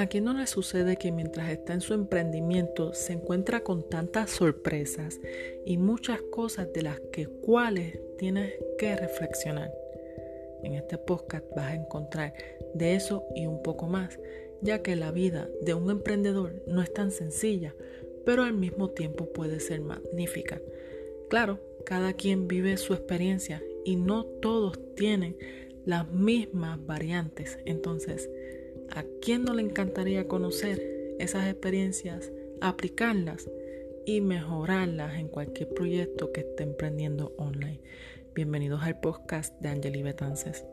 ¿A quién no le sucede que mientras está en su emprendimiento se encuentra con tantas sorpresas y muchas cosas de las que cuales tienes que reflexionar? En este podcast vas a encontrar de eso y un poco más, ya que la vida de un emprendedor no es tan sencilla, pero al mismo tiempo puede ser magnífica. Claro, cada quien vive su experiencia y no todos tienen las mismas variantes. Entonces, ¿A quién no le encantaría conocer esas experiencias, aplicarlas y mejorarlas en cualquier proyecto que esté emprendiendo online? Bienvenidos al podcast de Angeli Betances.